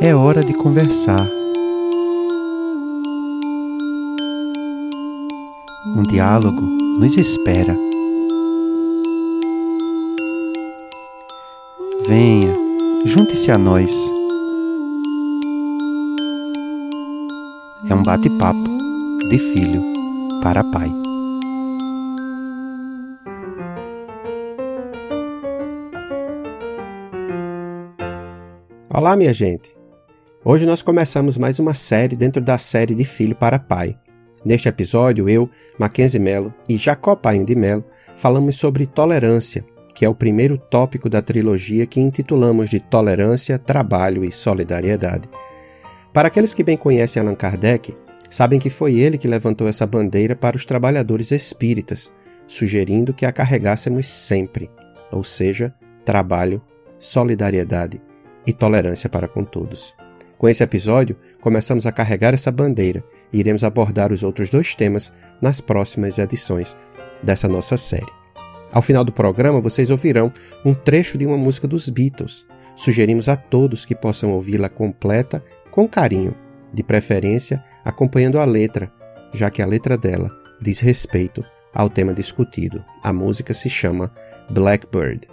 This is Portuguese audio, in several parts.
É hora de conversar. Um diálogo nos espera. Venha, junte-se a nós. É um bate-papo de filho para pai. Olá, minha gente. Hoje nós começamos mais uma série dentro da série de Filho para Pai. Neste episódio, eu, Mackenzie Mello e Jacó Painho de Mello falamos sobre tolerância, que é o primeiro tópico da trilogia que intitulamos de Tolerância, Trabalho e Solidariedade. Para aqueles que bem conhecem Allan Kardec, sabem que foi ele que levantou essa bandeira para os trabalhadores espíritas, sugerindo que a carregássemos sempre, ou seja, trabalho, solidariedade e tolerância para com todos. Com esse episódio, começamos a carregar essa bandeira e iremos abordar os outros dois temas nas próximas edições dessa nossa série. Ao final do programa, vocês ouvirão um trecho de uma música dos Beatles. Sugerimos a todos que possam ouvi-la completa com carinho, de preferência acompanhando a letra, já que a letra dela diz respeito ao tema discutido. A música se chama Blackbird.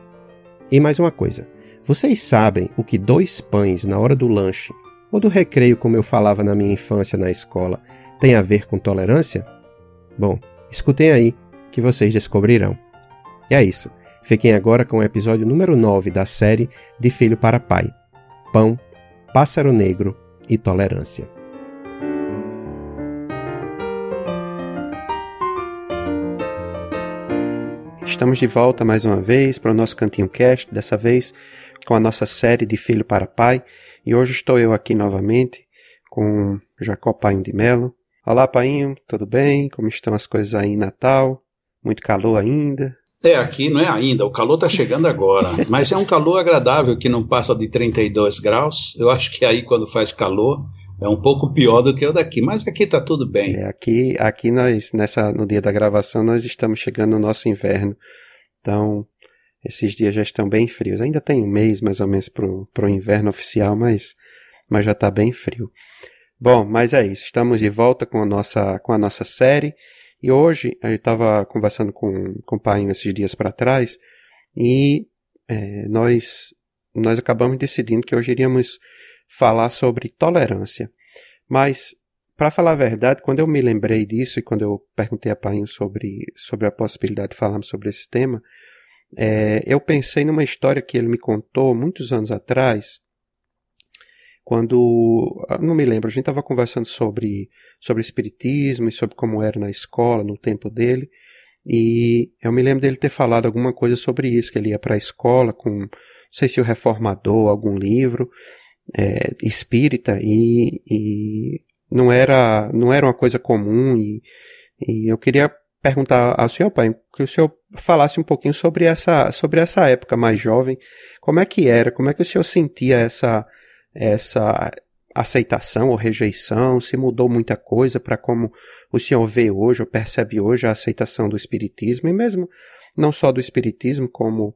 E mais uma coisa: vocês sabem o que dois pães na hora do lanche ou do recreio, como eu falava na minha infância na escola, tem a ver com tolerância? Bom, escutem aí que vocês descobrirão. E é isso. Fiquem agora com o episódio número 9 da série De Filho para Pai: Pão, Pássaro Negro e Tolerância. Estamos de volta mais uma vez para o nosso Cantinho Cast, dessa vez com a nossa série de Filho para Pai, e hoje estou eu aqui novamente com Jacó Painho de Melo. Olá, Painho, tudo bem? Como estão as coisas aí em Natal? Muito calor ainda? É, aqui não é ainda, o calor está chegando agora, mas é um calor agradável que não passa de 32 graus. Eu acho que aí quando faz calor é um pouco pior do que o daqui, mas aqui está tudo bem. É, aqui, aqui nós nessa no dia da gravação nós estamos chegando no nosso inverno, então esses dias já estão bem frios. Ainda tem um mês mais ou menos para o inverno oficial, mas, mas já está bem frio. Bom, mas é isso. Estamos de volta com a nossa, com a nossa série. E hoje eu estava conversando com, com o pai esses dias para trás e é, nós, nós acabamos decidindo que hoje iríamos falar sobre tolerância. Mas, para falar a verdade, quando eu me lembrei disso e quando eu perguntei a Painho sobre, sobre a possibilidade de falarmos sobre esse tema, é, eu pensei numa história que ele me contou muitos anos atrás, quando, ah, não me lembro, a gente estava conversando sobre, sobre espiritismo e sobre como era na escola, no tempo dele, e eu me lembro dele ter falado alguma coisa sobre isso, que ele ia para a escola com, não sei se o Reformador, algum livro é, espírita, e, e não, era, não era uma coisa comum, e, e eu queria perguntar ao senhor, pai, que o senhor falasse um pouquinho sobre essa, sobre essa época mais jovem, como é que era, como é que o senhor sentia essa, essa aceitação ou rejeição, se mudou muita coisa para como o senhor vê hoje ou percebe hoje a aceitação do espiritismo? E mesmo não só do espiritismo, como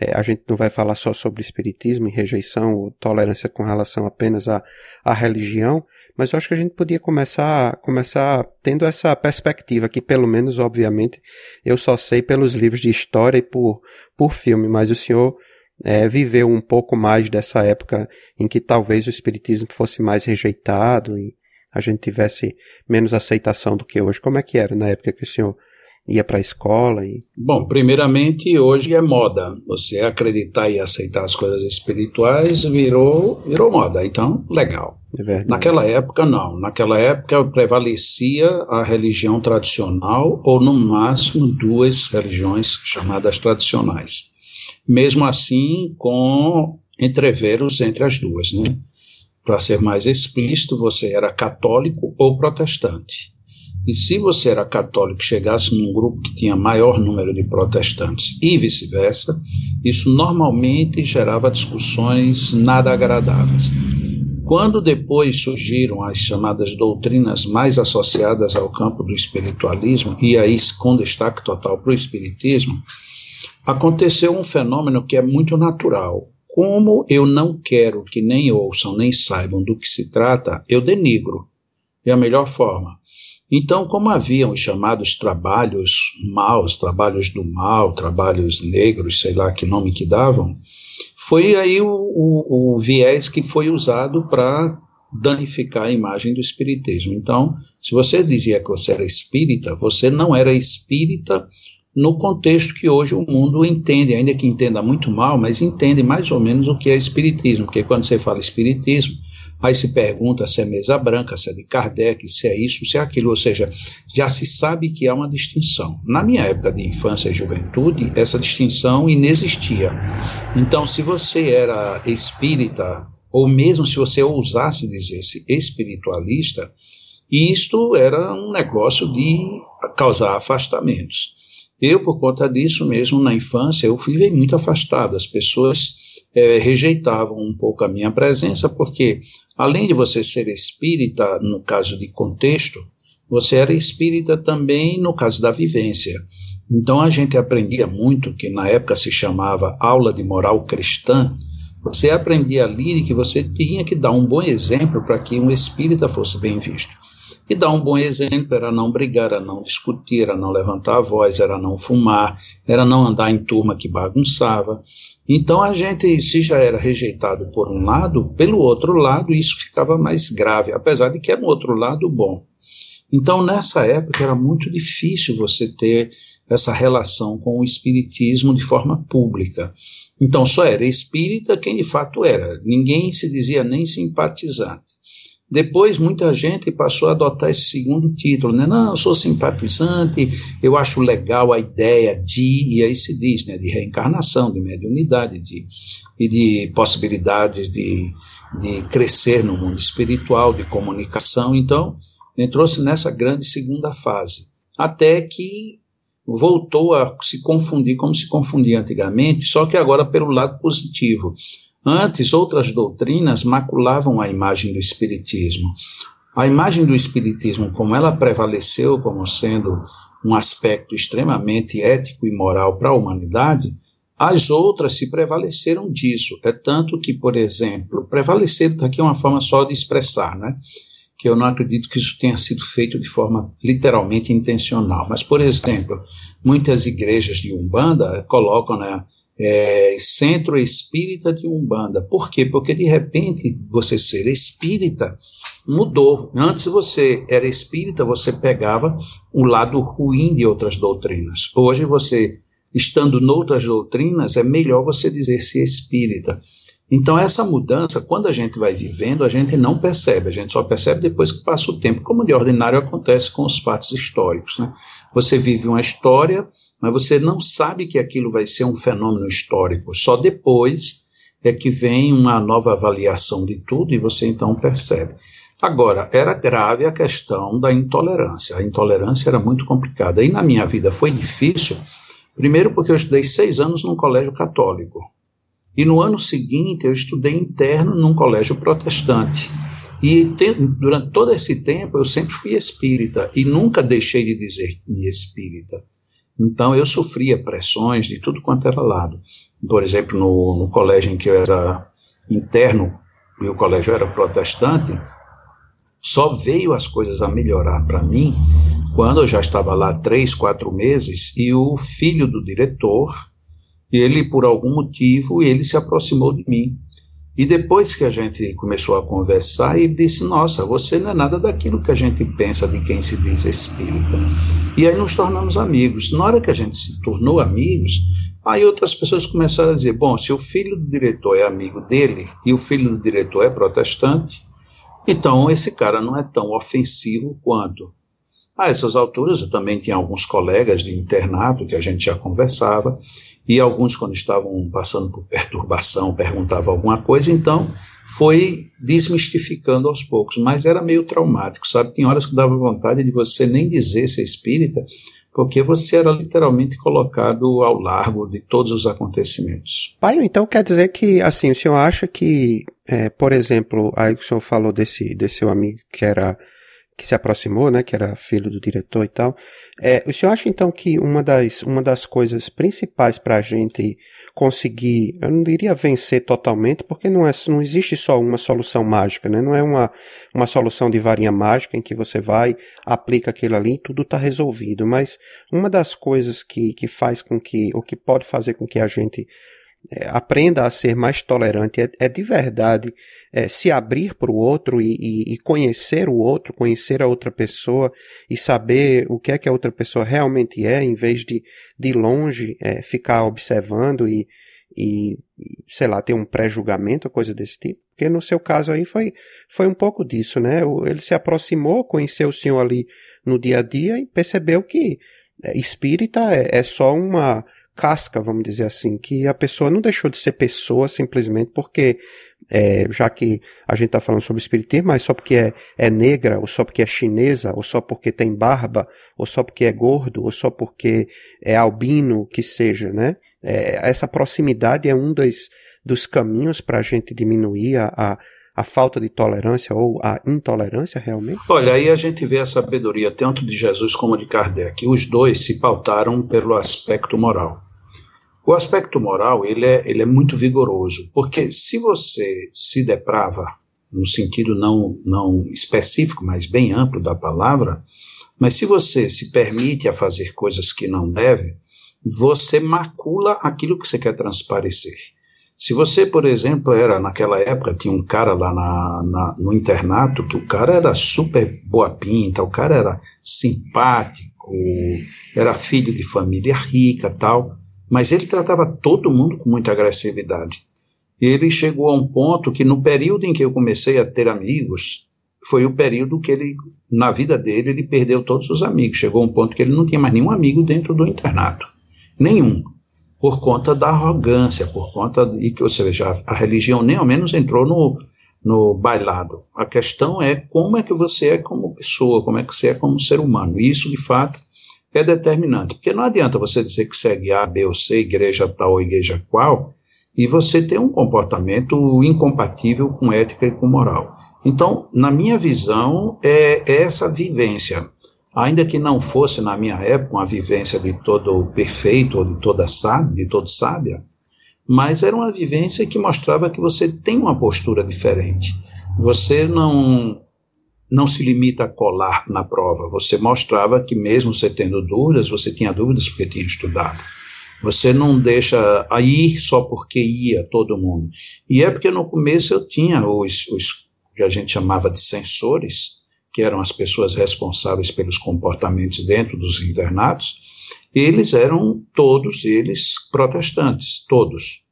é, a gente não vai falar só sobre espiritismo e rejeição ou tolerância com relação apenas à, à religião, mas eu acho que a gente podia começar, começar tendo essa perspectiva, que pelo menos, obviamente, eu só sei pelos livros de história e por, por filme, mas o senhor é, viveu um pouco mais dessa época em que talvez o espiritismo fosse mais rejeitado e a gente tivesse menos aceitação do que hoje. Como é que era na época que o senhor ia para a escola e Bom, primeiramente hoje é moda. Você acreditar e aceitar as coisas espirituais virou virou moda. Então, legal. É. Naquela época não. Naquela época prevalecia a religião tradicional ou no máximo duas religiões chamadas tradicionais. Mesmo assim, com entreveros entre as duas, né? Para ser mais explícito, você era católico ou protestante. E se você era católico e chegasse num grupo que tinha maior número de protestantes e vice-versa, isso normalmente gerava discussões nada agradáveis. Quando depois surgiram as chamadas doutrinas mais associadas ao campo do espiritualismo, e aí com destaque total para o espiritismo, aconteceu um fenômeno que é muito natural. Como eu não quero que nem ouçam nem saibam do que se trata, eu denigro. É a melhor forma. Então, como haviam os chamados trabalhos maus, trabalhos do mal, trabalhos negros, sei lá que nome que davam, foi aí o, o, o viés que foi usado para danificar a imagem do espiritismo. Então, se você dizia que você era espírita, você não era espírita no contexto que hoje o mundo entende, ainda que entenda muito mal, mas entende mais ou menos o que é espiritismo, porque quando você fala espiritismo, aí se pergunta se é mesa branca, se é de Kardec, se é isso, se é aquilo, ou seja, já se sabe que há uma distinção. Na minha época de infância e juventude, essa distinção inexistia. Então, se você era espírita, ou mesmo se você ousasse dizer-se espiritualista, isto era um negócio de causar afastamentos. Eu, por conta disso mesmo, na infância, eu fui muito afastado. As pessoas é, rejeitavam um pouco a minha presença, porque além de você ser espírita, no caso de contexto, você era espírita também no caso da vivência. Então a gente aprendia muito, que na época se chamava aula de moral cristã, você aprendia ali que você tinha que dar um bom exemplo para que um espírita fosse bem visto. E dar um bom exemplo era não brigar, era não discutir, era não levantar a voz, era não fumar, era não andar em turma que bagunçava. Então a gente, se já era rejeitado por um lado, pelo outro lado isso ficava mais grave, apesar de que era um outro lado bom. Então nessa época era muito difícil você ter essa relação com o espiritismo de forma pública. Então só era espírita quem de fato era, ninguém se dizia nem simpatizante. Depois, muita gente passou a adotar esse segundo título, né? Não, eu sou simpatizante, eu acho legal a ideia de, e aí se diz, né? De reencarnação, de mediunidade, de, e de possibilidades de, de crescer no mundo espiritual, de comunicação. Então, entrou-se nessa grande segunda fase. Até que voltou a se confundir como se confundia antigamente, só que agora pelo lado positivo. Antes, outras doutrinas maculavam a imagem do Espiritismo. A imagem do Espiritismo, como ela prevaleceu como sendo um aspecto extremamente ético e moral para a humanidade, as outras se prevaleceram disso. É tanto que, por exemplo, prevalecer aqui é uma forma só de expressar, né? Que eu não acredito que isso tenha sido feito de forma literalmente intencional. Mas, por exemplo, muitas igrejas de Umbanda colocam, né? É, centro espírita de Umbanda. Por quê? Porque de repente você ser espírita mudou. Antes você era espírita, você pegava o lado ruim de outras doutrinas. Hoje você, estando noutras doutrinas, é melhor você dizer-se espírita. Então, essa mudança, quando a gente vai vivendo, a gente não percebe, a gente só percebe depois que passa o tempo, como de ordinário acontece com os fatos históricos. Né? Você vive uma história, mas você não sabe que aquilo vai ser um fenômeno histórico. Só depois é que vem uma nova avaliação de tudo e você então percebe. Agora, era grave a questão da intolerância. A intolerância era muito complicada. E na minha vida foi difícil, primeiro porque eu estudei seis anos num colégio católico. E no ano seguinte eu estudei interno num colégio protestante. E te, durante todo esse tempo eu sempre fui espírita e nunca deixei de dizer-me espírita. Então eu sofria pressões de tudo quanto era lado. Por exemplo, no, no colégio em que eu era interno, e o colégio era protestante, só veio as coisas a melhorar para mim quando eu já estava lá três, quatro meses e o filho do diretor ele, por algum motivo, ele se aproximou de mim. E depois que a gente começou a conversar, ele disse: Nossa, você não é nada daquilo que a gente pensa de quem se diz espírita. E aí nos tornamos amigos. Na hora que a gente se tornou amigos, aí outras pessoas começaram a dizer: Bom, se o filho do diretor é amigo dele e o filho do diretor é protestante, então esse cara não é tão ofensivo quanto. A essas alturas, eu também tinha alguns colegas de internato que a gente já conversava, e alguns, quando estavam passando por perturbação, perguntavam alguma coisa, então foi desmistificando aos poucos, mas era meio traumático, sabe? Tem horas que dava vontade de você nem dizer ser espírita, porque você era literalmente colocado ao largo de todos os acontecimentos. Pai, então quer dizer que, assim, o senhor acha que, é, por exemplo, aí o senhor falou desse, desse seu amigo que era que se aproximou, né, que era filho do diretor e tal. É, o senhor acha então que uma das, uma das coisas principais para a gente conseguir, eu não diria vencer totalmente, porque não, é, não existe só uma solução mágica, né? Não é uma, uma solução de varinha mágica em que você vai, aplica aquilo ali e tudo está resolvido. Mas uma das coisas que, que faz com que, ou que pode fazer com que a gente é, aprenda a ser mais tolerante, é, é de verdade é, se abrir para o outro e, e, e, conhecer o outro, conhecer a outra pessoa e saber o que é que a outra pessoa realmente é, em vez de de longe é, ficar observando e, e, sei lá, ter um pré-julgamento, coisa desse tipo. Porque no seu caso aí foi, foi um pouco disso, né? Ele se aproximou, conheceu o senhor ali no dia a dia e percebeu que é, espírita é, é só uma casca, vamos dizer assim, que a pessoa não deixou de ser pessoa simplesmente porque, é, já que a gente está falando sobre espiritismo, mas só porque é, é negra, ou só porque é chinesa, ou só porque tem barba, ou só porque é gordo, ou só porque é albino, que seja, né? É, essa proximidade é um dos, dos caminhos para a gente diminuir a, a a falta de tolerância ou a intolerância realmente? Olha, aí a gente vê a sabedoria tanto de Jesus como de Kardec. Os dois se pautaram pelo aspecto moral. O aspecto moral ele é, ele é muito vigoroso, porque se você se deprava, no sentido não, não específico, mas bem amplo da palavra, mas se você se permite a fazer coisas que não deve, você macula aquilo que você quer transparecer. Se você, por exemplo, era naquela época, tinha um cara lá na, na, no internato, que o cara era super boa pinta, o cara era simpático, era filho de família rica tal, mas ele tratava todo mundo com muita agressividade. Ele chegou a um ponto que no período em que eu comecei a ter amigos, foi o período que ele, na vida dele, ele perdeu todos os amigos. Chegou a um ponto que ele não tinha mais nenhum amigo dentro do internato. Nenhum por conta da arrogância, por conta de que, ou seja, a religião nem ao menos entrou no, no bailado. A questão é como é que você é como pessoa, como é que você é como ser humano. E isso, de fato, é determinante. Porque não adianta você dizer que segue A, B ou C, igreja tal ou igreja qual, e você ter um comportamento incompatível com ética e com moral. Então, na minha visão, é essa vivência ainda que não fosse na minha época uma vivência de todo perfeito ou de toda sábia, de todo sábia, mas era uma vivência que mostrava que você tem uma postura diferente. Você não não se limita a colar na prova. Você mostrava que mesmo você tendo dúvidas, você tinha dúvidas porque tinha estudado. Você não deixa a ir só porque ia todo mundo. E é porque no começo eu tinha os, os que a gente chamava de sensores, que eram as pessoas responsáveis pelos comportamentos dentro dos internatos, eles eram todos eles protestantes, todos.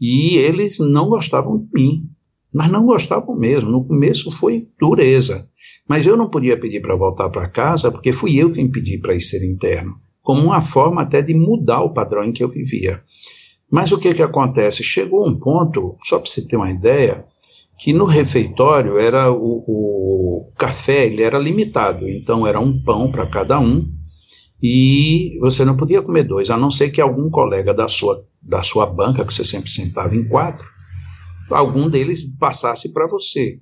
E eles não gostavam de mim, mas não gostavam mesmo. No começo foi dureza. Mas eu não podia pedir para voltar para casa, porque fui eu quem pedi para ir ser interno, como uma forma até de mudar o padrão em que eu vivia. Mas o que, que acontece? Chegou um ponto, só para você ter uma ideia, que no refeitório era o, o café ele era limitado, então era um pão para cada um e você não podia comer dois, a não ser que algum colega da sua, da sua banca, que você sempre sentava em quatro, algum deles passasse para você.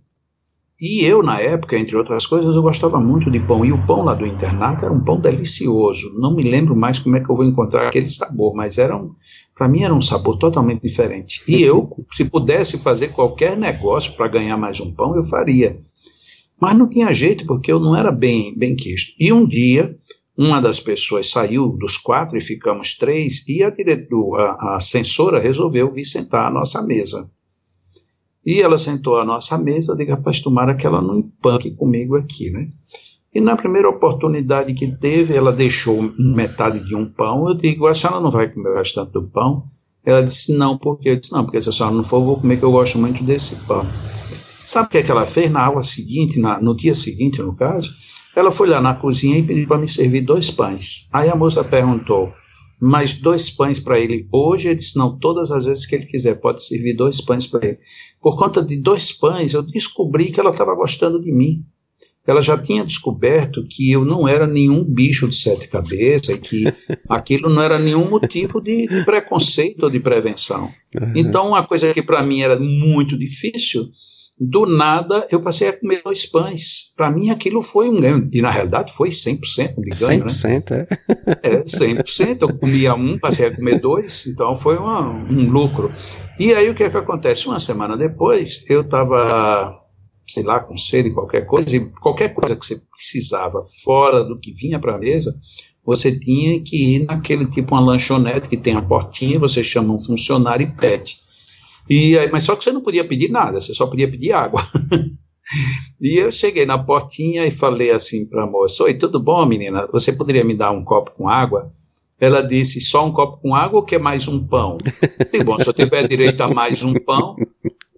E eu, na época, entre outras coisas, eu gostava muito de pão. E o pão lá do internato era um pão delicioso. Não me lembro mais como é que eu vou encontrar aquele sabor, mas era um, para mim era um sabor totalmente diferente. E eu, se pudesse fazer qualquer negócio para ganhar mais um pão, eu faria. Mas não tinha jeito, porque eu não era bem, bem quisto. E um dia, uma das pessoas saiu dos quatro e ficamos três, e a, diretor, a, a censora resolveu vir sentar à nossa mesa. E ela sentou à nossa mesa, eu digo, rapaz, tomara que ela não empanque comigo aqui, né? E na primeira oportunidade que teve, ela deixou metade de um pão. Eu digo, a senhora não vai comer o restante do pão? Ela disse, não, porque eu disse, não, porque se a senhora não for, eu vou comer, que eu gosto muito desse pão. Sabe o que, é que ela fez na aula seguinte, na, no dia seguinte, no caso? Ela foi lá na cozinha e pediu para me servir dois pães. Aí a moça perguntou, mais dois pães para ele hoje? Ele disse, não, todas as vezes que ele quiser, pode servir dois pães para ele. Por conta de dois pães, eu descobri que ela estava gostando de mim ela já tinha descoberto que eu não era nenhum bicho de sete cabeças e que aquilo não era nenhum motivo de, de preconceito ou de prevenção. Uhum. Então, uma coisa que para mim era muito difícil, do nada eu passei a comer dois pães. Para mim aquilo foi um ganho, e na realidade foi 100% de ganho. 100%, né? é? É, 100%. Eu comia um, passei a comer dois, então foi uma, um lucro. E aí o que é que acontece? Uma semana depois, eu estava sei lá, com sede, qualquer coisa, e qualquer coisa que você precisava fora do que vinha para a mesa, você tinha que ir naquele tipo uma lanchonete que tem a portinha, você chama um funcionário e pede. E, mas só que você não podia pedir nada, você só podia pedir água. e eu cheguei na portinha e falei assim para a moça: Oi, tudo bom, menina? Você poderia me dar um copo com água? Ela disse: Só um copo com água ou quer mais um pão? E bom, se eu tiver direito a mais um pão,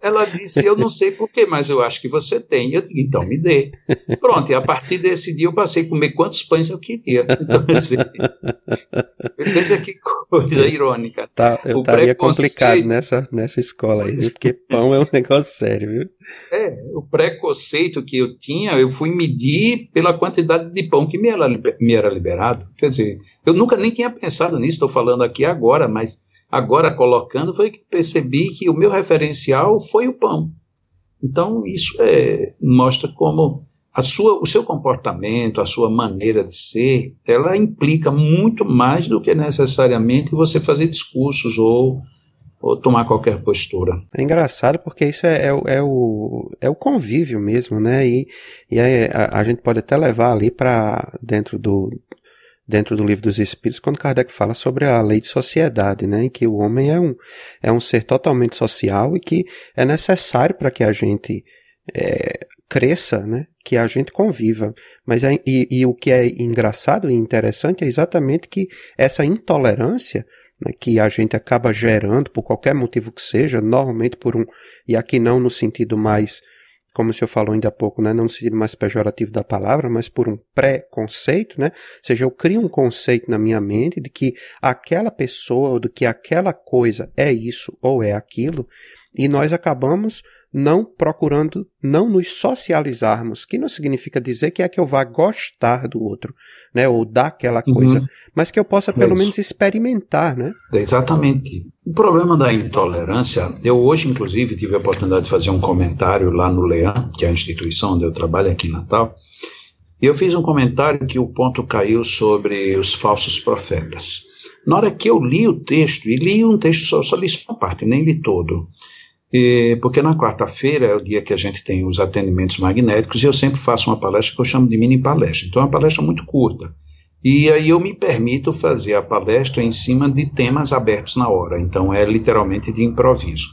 ela disse: Eu não sei porquê, mas eu acho que você tem. Eu digo: Então me dê. Pronto, e a partir desse dia eu passei a comer quantos pães eu queria. Então, assim, veja que coisa irônica. Tá, eu estaria complicado nessa, nessa escola aí, porque pão é um negócio sério, viu? É, o preconceito que eu tinha, eu fui medir pela quantidade de pão que me era, me era liberado. Quer dizer, eu nunca nem tinha pensado nisso, estou falando aqui agora, mas agora colocando, foi que percebi que o meu referencial foi o pão. Então, isso é, mostra como a sua, o seu comportamento, a sua maneira de ser, ela implica muito mais do que necessariamente você fazer discursos ou, ou tomar qualquer postura. É engraçado porque isso é, é, é o, é o convívio mesmo, né? E, e a, a gente pode até levar ali para dentro do, dentro do livro dos Espíritos, quando Kardec fala sobre a lei de sociedade, né, em que o homem é um, é um ser totalmente social e que é necessário para que a gente é, cresça, né, que a gente conviva. Mas é, e, e, o que é engraçado e interessante é exatamente que essa intolerância né, que a gente acaba gerando por qualquer motivo que seja, normalmente por um, e aqui não no sentido mais como o senhor falou ainda há pouco, né, não no sentido mais pejorativo da palavra, mas por um pré-conceito, né? Ou seja, eu crio um conceito na minha mente de que aquela pessoa ou de que aquela coisa é isso ou é aquilo, e nós acabamos não procurando não nos socializarmos, que não significa dizer que é que eu vá gostar do outro, né, ou daquela uhum. coisa, uhum. mas que eu possa pelo é menos experimentar, né? Exatamente. O problema da intolerância, eu hoje inclusive tive a oportunidade de fazer um comentário lá no Leão, que é a instituição onde eu trabalho aqui em Natal, e eu fiz um comentário que o ponto caiu sobre os falsos profetas. Na hora que eu li o texto, e li um texto só, só li só uma parte, nem li todo, e, porque na quarta-feira é o dia que a gente tem os atendimentos magnéticos e eu sempre faço uma palestra que eu chamo de mini palestra. Então é uma palestra muito curta. E aí eu me permito fazer a palestra em cima de temas abertos na hora. Então é literalmente de improviso.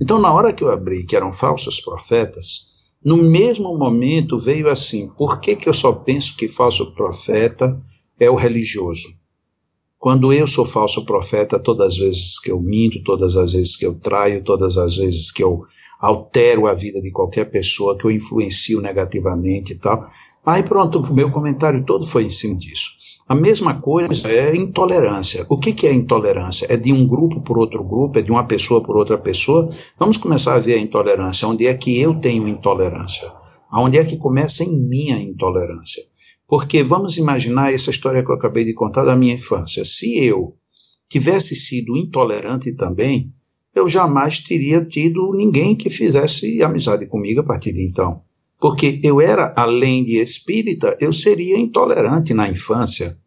Então na hora que eu abri, que eram falsos profetas, no mesmo momento veio assim: por que, que eu só penso que falso profeta é o religioso? Quando eu sou falso profeta, todas as vezes que eu minto, todas as vezes que eu traio, todas as vezes que eu altero a vida de qualquer pessoa, que eu influencio negativamente e tal. Aí pronto, o meu comentário todo foi em cima disso. A mesma coisa é intolerância. O que, que é intolerância? É de um grupo por outro grupo, é de uma pessoa por outra pessoa. Vamos começar a ver a intolerância. Onde é que eu tenho intolerância? Onde é que começa em mim a intolerância? Porque vamos imaginar essa história que eu acabei de contar da minha infância. Se eu tivesse sido intolerante também, eu jamais teria tido ninguém que fizesse amizade comigo a partir de então. Porque eu era, além de espírita, eu seria intolerante na infância.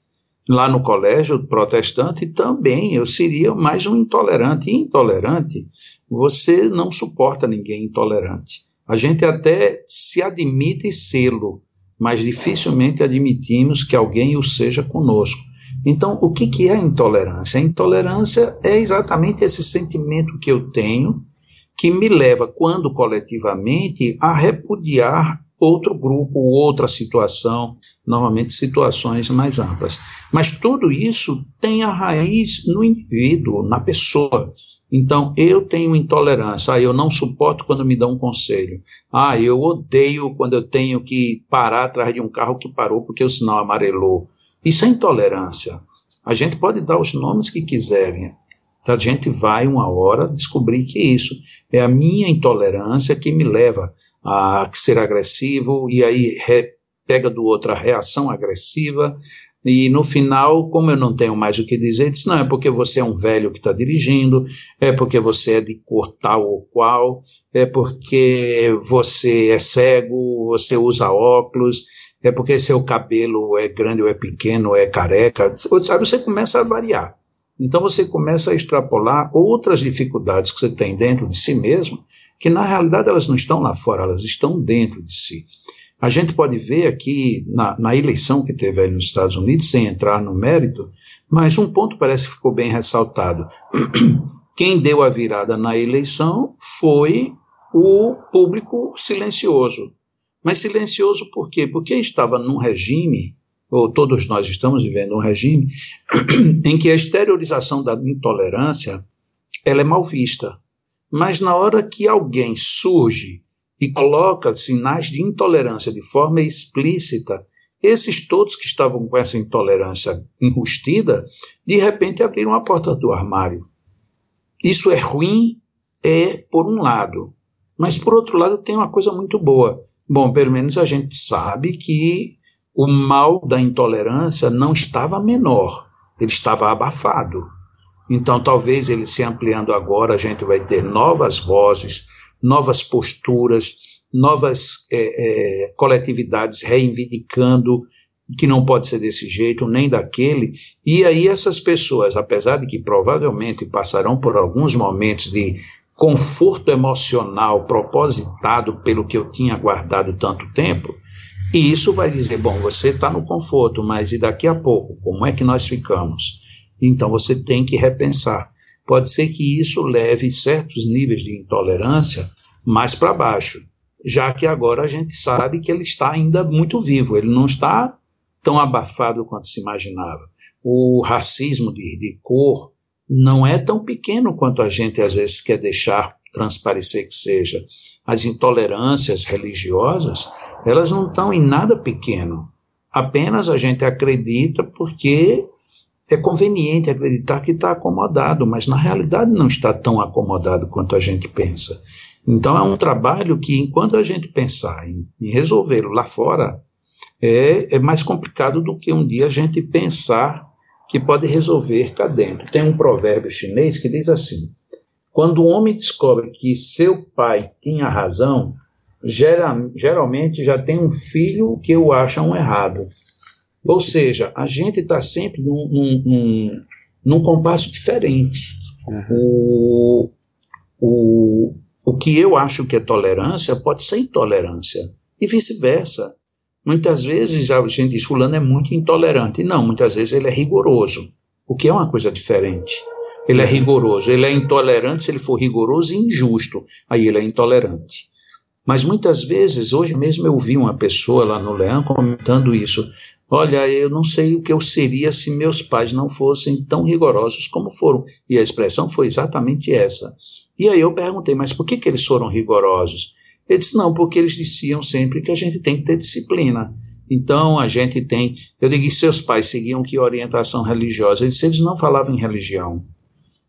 Lá no colégio protestante também eu seria mais um intolerante. E intolerante, você não suporta ninguém intolerante. A gente até se admite sê-lo, mas dificilmente admitimos que alguém o seja conosco. Então, o que, que é a intolerância? A intolerância é exatamente esse sentimento que eu tenho, que me leva, quando coletivamente, a repudiar outro grupo, outra situação, normalmente situações mais amplas. Mas tudo isso tem a raiz no indivíduo, na pessoa. Então, eu tenho intolerância, ah, eu não suporto quando me dão um conselho. Ah, eu odeio quando eu tenho que parar atrás de um carro que parou porque o sinal amarelou. Isso é intolerância. A gente pode dar os nomes que quiserem. A gente vai, uma hora, descobrir que isso é a minha intolerância que me leva a ser agressivo, e aí pega do outro a reação agressiva, e no final, como eu não tenho mais o que dizer, diz: não, é porque você é um velho que está dirigindo, é porque você é de cor tal ou qual, é porque você é cego, você usa óculos, é porque seu cabelo é grande ou é pequeno, ou é careca, sabe? Você começa a variar. Então você começa a extrapolar outras dificuldades que você tem dentro de si mesmo, que na realidade elas não estão lá fora, elas estão dentro de si. A gente pode ver aqui na, na eleição que teve aí nos Estados Unidos, sem entrar no mérito, mas um ponto parece que ficou bem ressaltado. Quem deu a virada na eleição foi o público silencioso. Mas silencioso por quê? Porque estava num regime ou todos nós estamos vivendo um regime em que a exteriorização da intolerância ela é mal vista. Mas na hora que alguém surge e coloca sinais de intolerância de forma explícita, esses todos que estavam com essa intolerância enrustida, de repente abriram a porta do armário. Isso é ruim, é por um lado, mas por outro lado tem uma coisa muito boa. Bom, pelo menos a gente sabe que o mal da intolerância não estava menor, ele estava abafado. Então, talvez ele se ampliando agora, a gente vai ter novas vozes, novas posturas, novas é, é, coletividades reivindicando que não pode ser desse jeito, nem daquele. E aí, essas pessoas, apesar de que provavelmente passarão por alguns momentos de conforto emocional propositado pelo que eu tinha guardado tanto tempo, e isso vai dizer, bom, você está no conforto, mas e daqui a pouco, como é que nós ficamos? Então você tem que repensar. Pode ser que isso leve certos níveis de intolerância mais para baixo, já que agora a gente sabe que ele está ainda muito vivo, ele não está tão abafado quanto se imaginava. O racismo de, de cor não é tão pequeno quanto a gente às vezes quer deixar transparecer que seja. As intolerâncias religiosas, elas não estão em nada pequeno. Apenas a gente acredita porque é conveniente acreditar que está acomodado, mas na realidade não está tão acomodado quanto a gente pensa. Então é um trabalho que, enquanto a gente pensar em, em resolvê-lo lá fora, é, é mais complicado do que um dia a gente pensar que pode resolver cá dentro. Tem um provérbio chinês que diz assim: quando o homem descobre que seu pai tinha razão, geral, geralmente já tem um filho que o acha um errado. Ou seja, a gente está sempre num, num, num, num, compasso diferente. Uhum. O, o, o que eu acho que é tolerância pode ser intolerância, e vice-versa. Muitas vezes a gente diz, fulano é muito intolerante. Não, muitas vezes ele é rigoroso, o que é uma coisa diferente. Ele é rigoroso. Ele é intolerante se ele for rigoroso e injusto. Aí ele é intolerante. Mas muitas vezes, hoje mesmo eu vi uma pessoa lá no Leão comentando isso. Olha, eu não sei o que eu seria se meus pais não fossem tão rigorosos como foram. E a expressão foi exatamente essa. E aí eu perguntei, mas por que, que eles foram rigorosos? Ele disse, não, porque eles diziam sempre que a gente tem que ter disciplina. Então a gente tem. Eu digo, e seus pais seguiam que orientação religiosa? Ele disse, eles não falavam em religião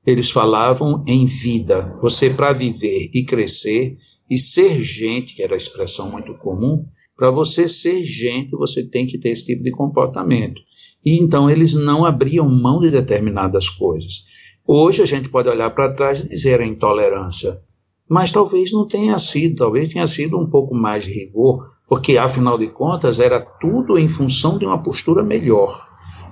eles falavam em vida. Você, para viver e crescer e ser gente, que era a expressão muito comum, para você ser gente, você tem que ter esse tipo de comportamento. E então eles não abriam mão de determinadas coisas. Hoje a gente pode olhar para trás e dizer a intolerância, mas talvez não tenha sido, talvez tenha sido um pouco mais de rigor, porque afinal de contas era tudo em função de uma postura melhor.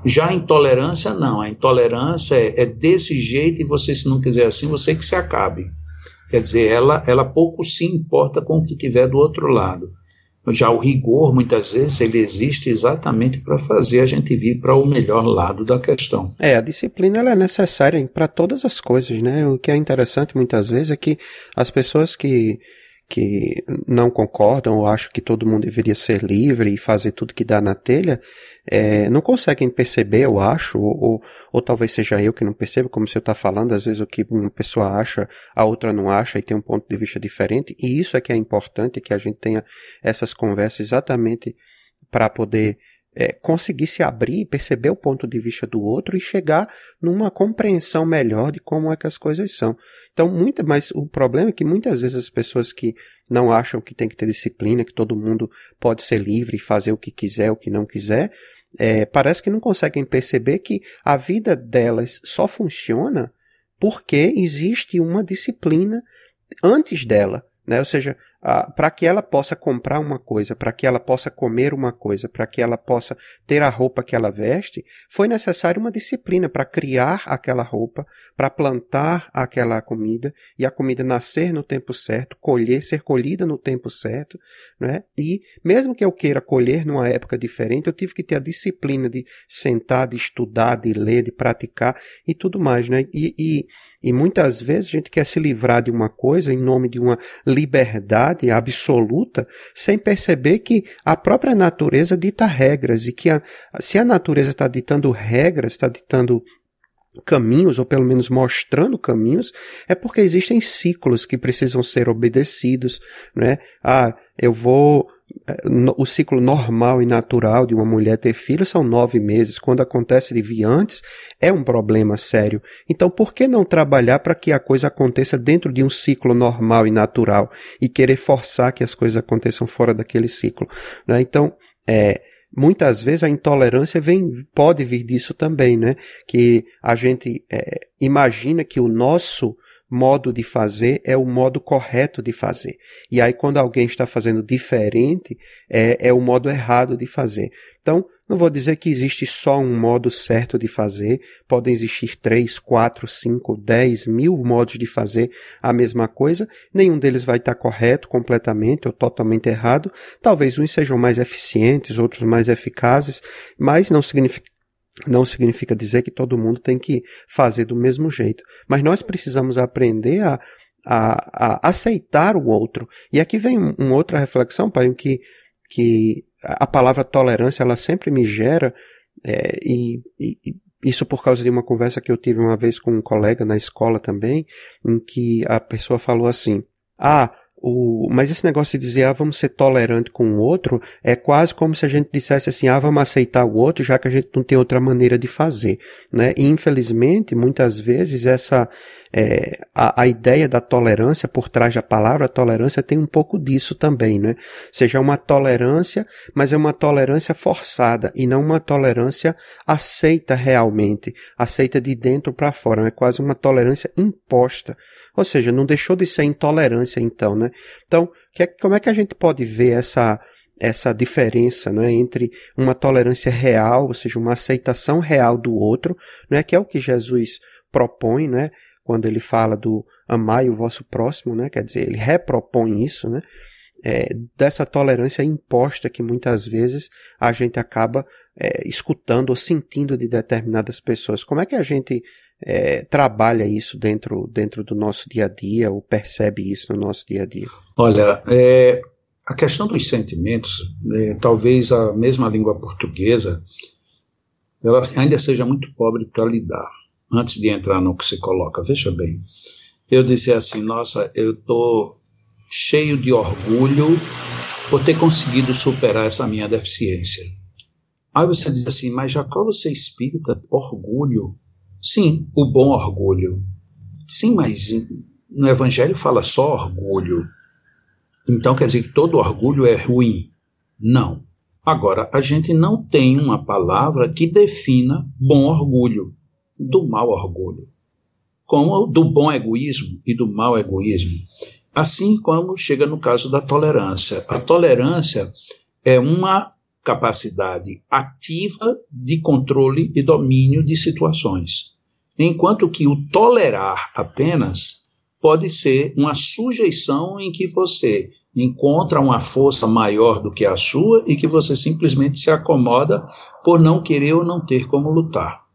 Já a intolerância, não. A intolerância é, é, desse jeito e você, se não quiser assim, você que se acabe. Quer dizer, ela, ela pouco se importa com o que tiver do outro lado. Já o rigor, muitas vezes, ele existe exatamente para fazer a gente vir para o melhor lado da questão. É, a disciplina ela é necessária para todas as coisas, né? O que é interessante muitas vezes é que as pessoas que que não concordam ou acham que todo mundo deveria ser livre e fazer tudo que dá na telha, é, não conseguem perceber, eu acho, ou, ou, ou, talvez seja eu que não percebo, como você está falando, às vezes o que uma pessoa acha, a outra não acha e tem um ponto de vista diferente, e isso é que é importante, que a gente tenha essas conversas exatamente para poder é, conseguir se abrir, perceber o ponto de vista do outro e chegar numa compreensão melhor de como é que as coisas são. Então, muita, mas o problema é que muitas vezes as pessoas que não acham que tem que ter disciplina, que todo mundo pode ser livre e fazer o que quiser, o que não quiser, é, parece que não conseguem perceber que a vida delas só funciona porque existe uma disciplina antes dela. Né? Ou seja, para que ela possa comprar uma coisa, para que ela possa comer uma coisa, para que ela possa ter a roupa que ela veste, foi necessária uma disciplina para criar aquela roupa, para plantar aquela comida e a comida nascer no tempo certo, colher, ser colhida no tempo certo, né? E mesmo que eu queira colher numa época diferente, eu tive que ter a disciplina de sentar, de estudar, de ler, de praticar e tudo mais, né? E, e e muitas vezes a gente quer se livrar de uma coisa em nome de uma liberdade absoluta, sem perceber que a própria natureza dita regras e que a, se a natureza está ditando regras, está ditando caminhos, ou pelo menos mostrando caminhos, é porque existem ciclos que precisam ser obedecidos, né? Ah, eu vou o ciclo normal e natural de uma mulher ter filhos são nove meses. Quando acontece de vir antes, é um problema sério. Então, por que não trabalhar para que a coisa aconteça dentro de um ciclo normal e natural e querer forçar que as coisas aconteçam fora daquele ciclo? Né? Então, é, muitas vezes a intolerância vem, pode vir disso também, né? Que a gente é, imagina que o nosso modo de fazer é o modo correto de fazer. E aí, quando alguém está fazendo diferente, é, é o modo errado de fazer. Então, não vou dizer que existe só um modo certo de fazer, podem existir três, quatro, cinco, dez mil modos de fazer a mesma coisa, nenhum deles vai estar correto completamente ou totalmente errado, talvez uns sejam mais eficientes, outros mais eficazes, mas não significa não significa dizer que todo mundo tem que fazer do mesmo jeito. Mas nós precisamos aprender a, a, a aceitar o outro. E aqui vem uma um outra reflexão, pai, que, que a palavra tolerância ela sempre me gera, é, e, e isso por causa de uma conversa que eu tive uma vez com um colega na escola também, em que a pessoa falou assim: Ah, o, mas esse negócio de dizer, ah, vamos ser tolerante com o outro, é quase como se a gente dissesse assim, ah, vamos aceitar o outro, já que a gente não tem outra maneira de fazer, né? E infelizmente, muitas vezes, essa, é, a, a, ideia da tolerância por trás da palavra tolerância tem um pouco disso também, né? Seja uma tolerância, mas é uma tolerância forçada e não uma tolerância aceita realmente, aceita de dentro para fora, é quase uma tolerância imposta. Ou seja, não deixou de ser intolerância então, né? Então, que, como é que a gente pode ver essa essa diferença né, entre uma tolerância real, ou seja, uma aceitação real do outro, né, que é o que Jesus propõe, né, quando ele fala do amai o vosso próximo, né, quer dizer, ele repropõe isso, né, é, dessa tolerância imposta que muitas vezes a gente acaba é, escutando ou sentindo de determinadas pessoas. Como é que a gente é, trabalha isso dentro, dentro do nosso dia a dia ou percebe isso no nosso dia a dia? Olha, é, a questão dos sentimentos, é, talvez a mesma língua portuguesa, ela ainda seja muito pobre para lidar. Antes de entrar no que se coloca, veja bem, eu disse assim, nossa, eu estou cheio de orgulho por ter conseguido superar essa minha deficiência. Aí você diz assim, mas Jacó, você é espírita, orgulho? Sim, o bom orgulho. Sim, mas no Evangelho fala só orgulho. Então quer dizer que todo orgulho é ruim? Não. Agora, a gente não tem uma palavra que defina bom orgulho do mau orgulho, como do bom egoísmo e do mau egoísmo. Assim como chega no caso da tolerância. A tolerância é uma capacidade ativa de controle e domínio de situações. Enquanto que o tolerar apenas pode ser uma sujeição em que você encontra uma força maior do que a sua e que você simplesmente se acomoda por não querer ou não ter como lutar.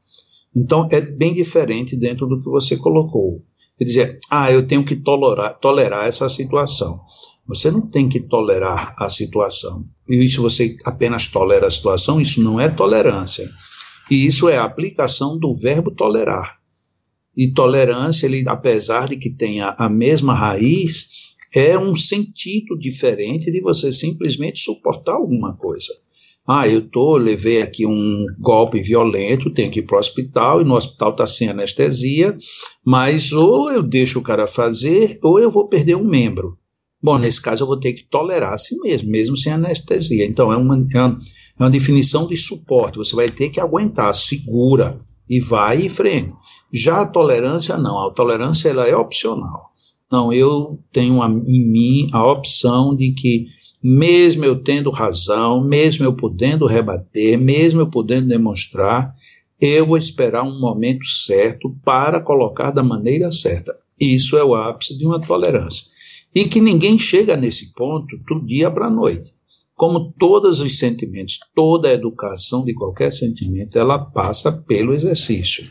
Então é bem diferente dentro do que você colocou. Quer dizer, ah, eu tenho que tolerar, tolerar essa situação. Você não tem que tolerar a situação. E se você apenas tolera a situação, isso não é tolerância. E isso é a aplicação do verbo tolerar. E tolerância, ele, apesar de que tenha a mesma raiz, é um sentido diferente de você simplesmente suportar alguma coisa. Ah, eu tô, levei aqui um golpe violento, tenho que ir para o hospital, e no hospital está sem anestesia, mas ou eu deixo o cara fazer, ou eu vou perder um membro. Bom, nesse caso eu vou ter que tolerar a si mesmo, mesmo sem anestesia. Então é uma, é uma, é uma definição de suporte. Você vai ter que aguentar, segura e vai em frente. Já a tolerância não, a tolerância ela é opcional. Não, eu tenho em mim a opção de que mesmo eu tendo razão, mesmo eu podendo rebater, mesmo eu podendo demonstrar, eu vou esperar um momento certo para colocar da maneira certa. Isso é o ápice de uma tolerância. E que ninguém chega nesse ponto do dia para a noite. Como todos os sentimentos, toda a educação de qualquer sentimento, ela passa pelo exercício.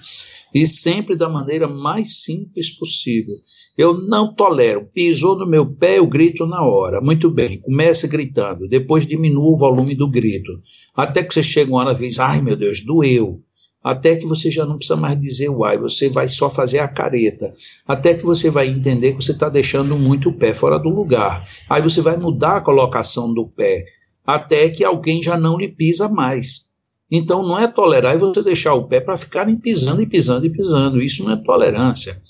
E sempre da maneira mais simples possível. Eu não tolero. Pisou no meu pé, eu grito na hora. Muito bem, comece gritando. Depois diminua o volume do grito. Até que você chega uma hora e diz: ai meu Deus, doeu até que você já não precisa mais dizer uai, você vai só fazer a careta, até que você vai entender que você está deixando muito o pé fora do lugar. Aí você vai mudar a colocação do pé, até que alguém já não lhe pisa mais. Então não é tolerar e você deixar o pé para ficarem pisando e pisando e pisando. Isso não é tolerância.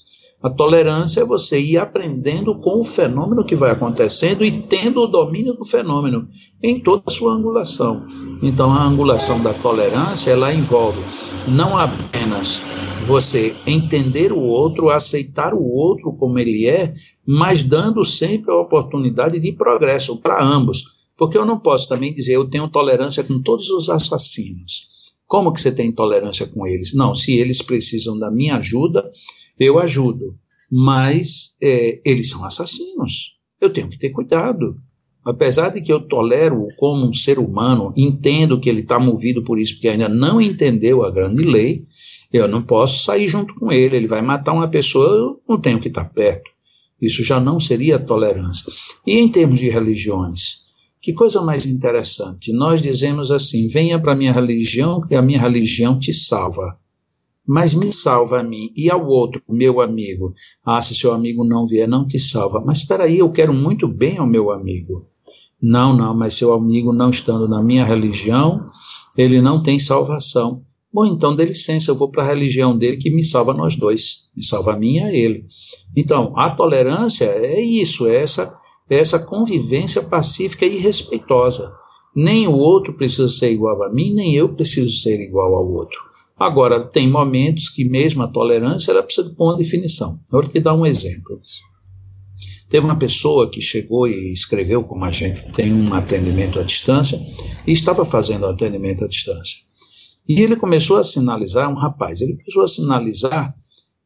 A tolerância é você ir aprendendo com o fenômeno que vai acontecendo e tendo o domínio do fenômeno em toda a sua angulação. Então, a angulação da tolerância, ela envolve não apenas você entender o outro, aceitar o outro como ele é, mas dando sempre a oportunidade de progresso para ambos. Porque eu não posso também dizer eu tenho tolerância com todos os assassinos. Como que você tem tolerância com eles? Não, se eles precisam da minha ajuda, eu ajudo. Mas é, eles são assassinos. Eu tenho que ter cuidado. Apesar de que eu tolero como um ser humano, entendo que ele está movido por isso, porque ainda não entendeu a grande lei, eu não posso sair junto com ele. Ele vai matar uma pessoa, eu não tenho que estar tá perto. Isso já não seria tolerância. E em termos de religiões, que coisa mais interessante. Nós dizemos assim: venha para a minha religião, que a minha religião te salva mas me salva a mim e ao outro, meu amigo. Ah, se seu amigo não vier, não te salva. Mas espera aí, eu quero muito bem ao meu amigo. Não, não, mas seu amigo não estando na minha religião, ele não tem salvação. Bom, então dê licença, eu vou para a religião dele que me salva nós dois, me salva a mim e a ele. Então, a tolerância é isso, é essa, essa convivência pacífica e respeitosa. Nem o outro precisa ser igual a mim, nem eu preciso ser igual ao outro. Agora, tem momentos que mesmo a tolerância ela precisa de uma definição. Eu vou te dar um exemplo. Teve uma pessoa que chegou e escreveu, como a gente tem um atendimento à distância, e estava fazendo atendimento à distância. E ele começou a sinalizar, um rapaz, ele começou a sinalizar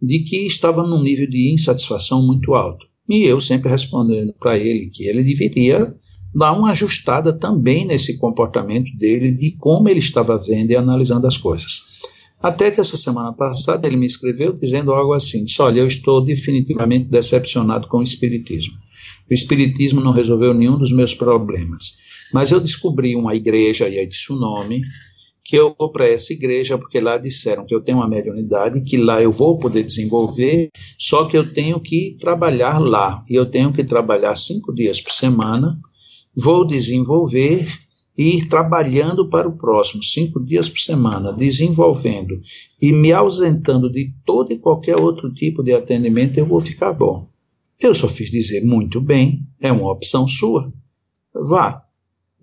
de que estava num nível de insatisfação muito alto. E eu sempre respondendo para ele que ele deveria dar uma ajustada também nesse comportamento dele, de como ele estava vendo e analisando as coisas. Até que essa semana passada ele me escreveu dizendo algo assim: disse, Olha, eu estou definitivamente decepcionado com o Espiritismo. O Espiritismo não resolveu nenhum dos meus problemas. Mas eu descobri uma igreja, e aí disse o nome, que eu vou para essa igreja porque lá disseram que eu tenho uma mediunidade, que lá eu vou poder desenvolver, só que eu tenho que trabalhar lá. E eu tenho que trabalhar cinco dias por semana, vou desenvolver e ir trabalhando para o próximo, cinco dias por semana, desenvolvendo e me ausentando de todo e qualquer outro tipo de atendimento, eu vou ficar bom. Eu só fiz dizer muito bem, é uma opção sua. Vá.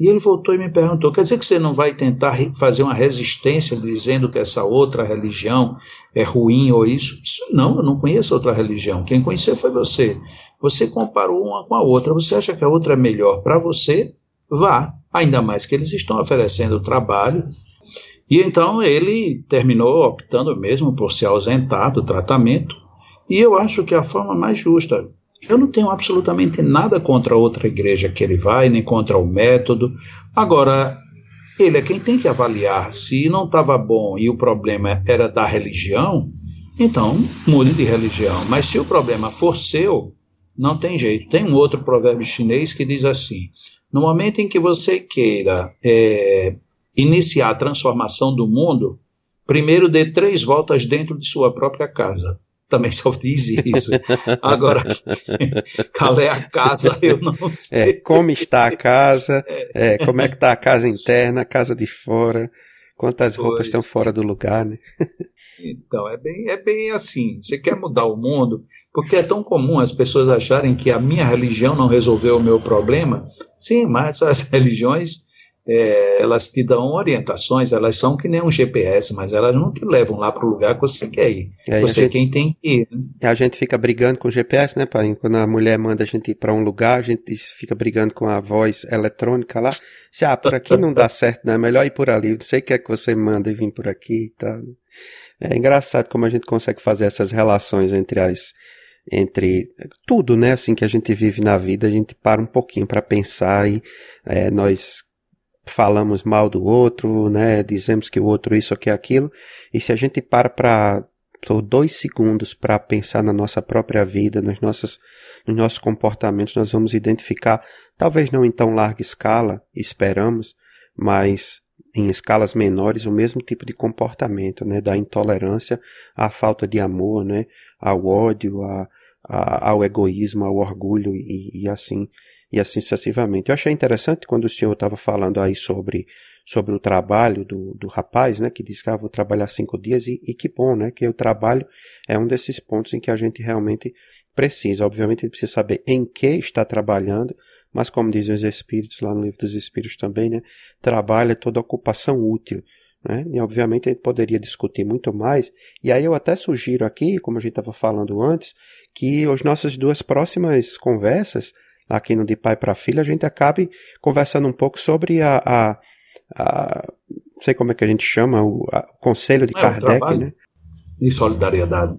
E ele voltou e me perguntou: quer dizer que você não vai tentar fazer uma resistência dizendo que essa outra religião é ruim ou isso? Isso não, eu não conheço outra religião. Quem conheceu foi você. Você comparou uma com a outra. Você acha que a outra é melhor para você? Vá ainda mais que eles estão oferecendo trabalho. E então ele terminou optando mesmo por se ausentar do tratamento E eu acho que a forma mais justa. Eu não tenho absolutamente nada contra outra igreja que ele vai, nem contra o método. Agora, ele é quem tem que avaliar. Se não estava bom e o problema era da religião, então mude de religião. Mas se o problema for seu, não tem jeito. Tem um outro provérbio chinês que diz assim: no momento em que você queira é, iniciar a transformação do mundo, primeiro dê três voltas dentro de sua própria casa. Também só diz isso. Agora, qual é a casa, eu não é, sei. É, como está a casa, é, como é que está a casa interna, a casa de fora, quantas pois. roupas estão fora do lugar, né? Então, é bem, é bem assim. Você quer mudar o mundo, porque é tão comum as pessoas acharem que a minha religião não resolveu o meu problema. Sim, mas as religiões é, elas te dão orientações, elas são que nem um GPS, mas elas não te levam lá para o lugar que você quer ir. você é quem tem que ir. Né? A gente fica brigando com o GPS, né, pai? Quando a mulher manda a gente ir para um lugar, a gente fica brigando com a voz eletrônica lá. Se, ah, por aqui não dá certo, não é melhor ir por ali. Não sei o que é que você manda e vir por aqui e tal. É engraçado como a gente consegue fazer essas relações entre as entre tudo, né, assim que a gente vive na vida, a gente para um pouquinho para pensar e é, nós falamos mal do outro, né? Dizemos que o outro isso que aquilo. E se a gente para para dois segundos para pensar na nossa própria vida, nas nossas, nos nossos comportamentos, nós vamos identificar, talvez não em tão larga escala, esperamos, mas em escalas menores, o mesmo tipo de comportamento, né? Da intolerância à falta de amor, né? Ao ódio, a, a, ao egoísmo, ao orgulho e, e assim e assim sucessivamente. Eu achei interessante quando o senhor estava falando aí sobre, sobre o trabalho do, do rapaz, né, que disse que ah, vou trabalhar cinco dias e, e que bom, né, que o trabalho é um desses pontos em que a gente realmente precisa. Obviamente ele precisa saber em que está trabalhando, mas como dizem os Espíritos lá no livro dos Espíritos também, né, trabalho é toda ocupação útil. Né? E obviamente a gente poderia discutir muito mais. E aí eu até sugiro aqui, como a gente estava falando antes, que as nossas duas próximas conversas aqui no De Pai para Filho, a gente acabe conversando um pouco sobre a, a, a não sei como é que a gente chama, o, a, o Conselho de é, Kardec, né? E solidariedade.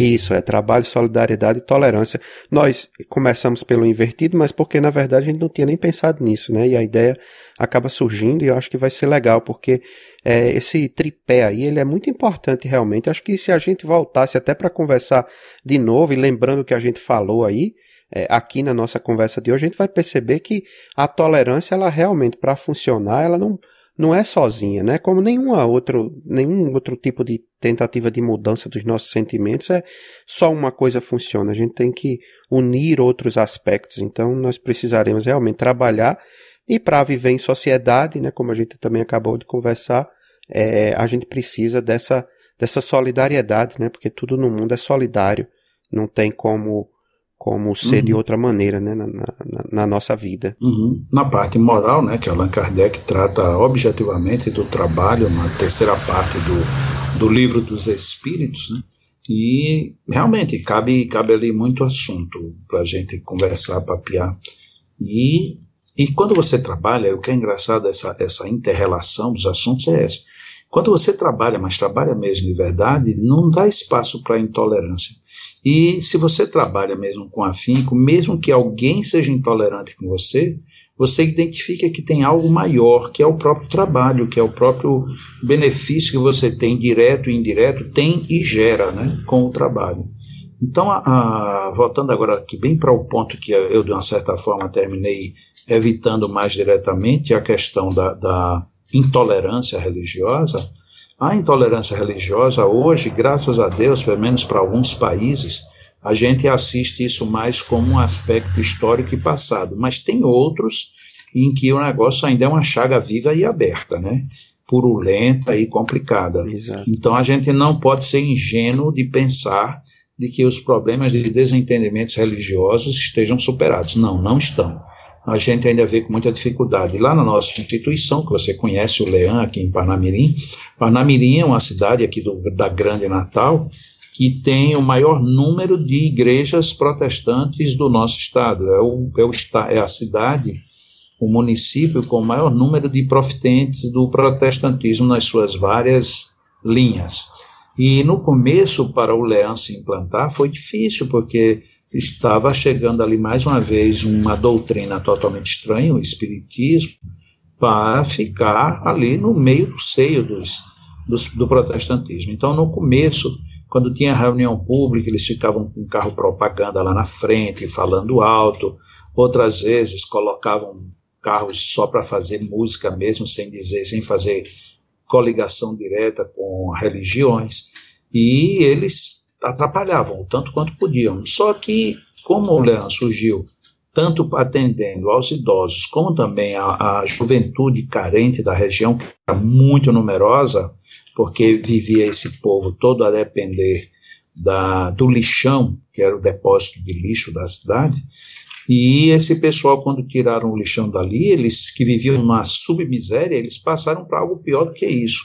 Isso, é trabalho, solidariedade e tolerância. Nós começamos pelo invertido, mas porque na verdade a gente não tinha nem pensado nisso, né? E a ideia acaba surgindo e eu acho que vai ser legal, porque é, esse tripé aí, ele é muito importante realmente. Acho que se a gente voltasse até para conversar de novo e lembrando o que a gente falou aí, é, aqui na nossa conversa de hoje, a gente vai perceber que a tolerância, ela realmente, para funcionar, ela não, não é sozinha, né? Como nenhuma outro, nenhum outro tipo de tentativa de mudança dos nossos sentimentos é só uma coisa funciona. A gente tem que unir outros aspectos. Então, nós precisaremos realmente trabalhar e para viver em sociedade, né? Como a gente também acabou de conversar, é, a gente precisa dessa dessa solidariedade, né? Porque tudo no mundo é solidário. Não tem como como ser uhum. de outra maneira né, na, na, na nossa vida. Uhum. Na parte moral, né, que Allan Kardec trata objetivamente do trabalho, na terceira parte do, do livro dos Espíritos, né, e realmente cabe, cabe ali muito assunto para a gente conversar, papiar. E, e quando você trabalha, o que é engraçado, essa, essa inter-relação dos assuntos é essa. Quando você trabalha, mas trabalha mesmo de verdade, não dá espaço para intolerância e se você trabalha mesmo com afinco, mesmo que alguém seja intolerante com você, você identifica que tem algo maior, que é o próprio trabalho, que é o próprio benefício que você tem, direto e indireto, tem e gera né, com o trabalho. Então, a, a, voltando agora aqui bem para o ponto que eu, de uma certa forma, terminei evitando mais diretamente, a questão da, da intolerância religiosa, a intolerância religiosa hoje, graças a Deus, pelo menos para alguns países, a gente assiste isso mais como um aspecto histórico e passado, mas tem outros em que o negócio ainda é uma chaga viva e aberta, né? Purulenta e complicada. Exato. Então a gente não pode ser ingênuo de pensar de que os problemas de desentendimentos religiosos estejam superados. Não, não estão a gente ainda vê com muita dificuldade. Lá na nossa instituição, que você conhece, o Leão, aqui em Parnamirim, Parnamirim é uma cidade aqui do, da Grande Natal, que tem o maior número de igrejas protestantes do nosso estado. É, o, é, o, é a cidade, o município com o maior número de profitentes do protestantismo nas suas várias linhas. E no começo, para o Leão se implantar, foi difícil, porque estava chegando ali mais uma vez uma doutrina totalmente estranha, o Espiritismo, para ficar ali no meio do seio dos, dos, do protestantismo. Então, no começo, quando tinha reunião pública, eles ficavam com carro propaganda lá na frente, falando alto, outras vezes colocavam carros só para fazer música mesmo, sem dizer, sem fazer coligação direta com religiões, e eles atrapalhavam o tanto quanto podiam. Só que, como o Leão surgiu tanto atendendo aos idosos, como também a juventude carente da região, que era muito numerosa, porque vivia esse povo todo a depender da, do lixão, que era o depósito de lixo da cidade, e esse pessoal, quando tiraram o lixão dali, eles que viviam numa submiséria, eles passaram para algo pior do que isso.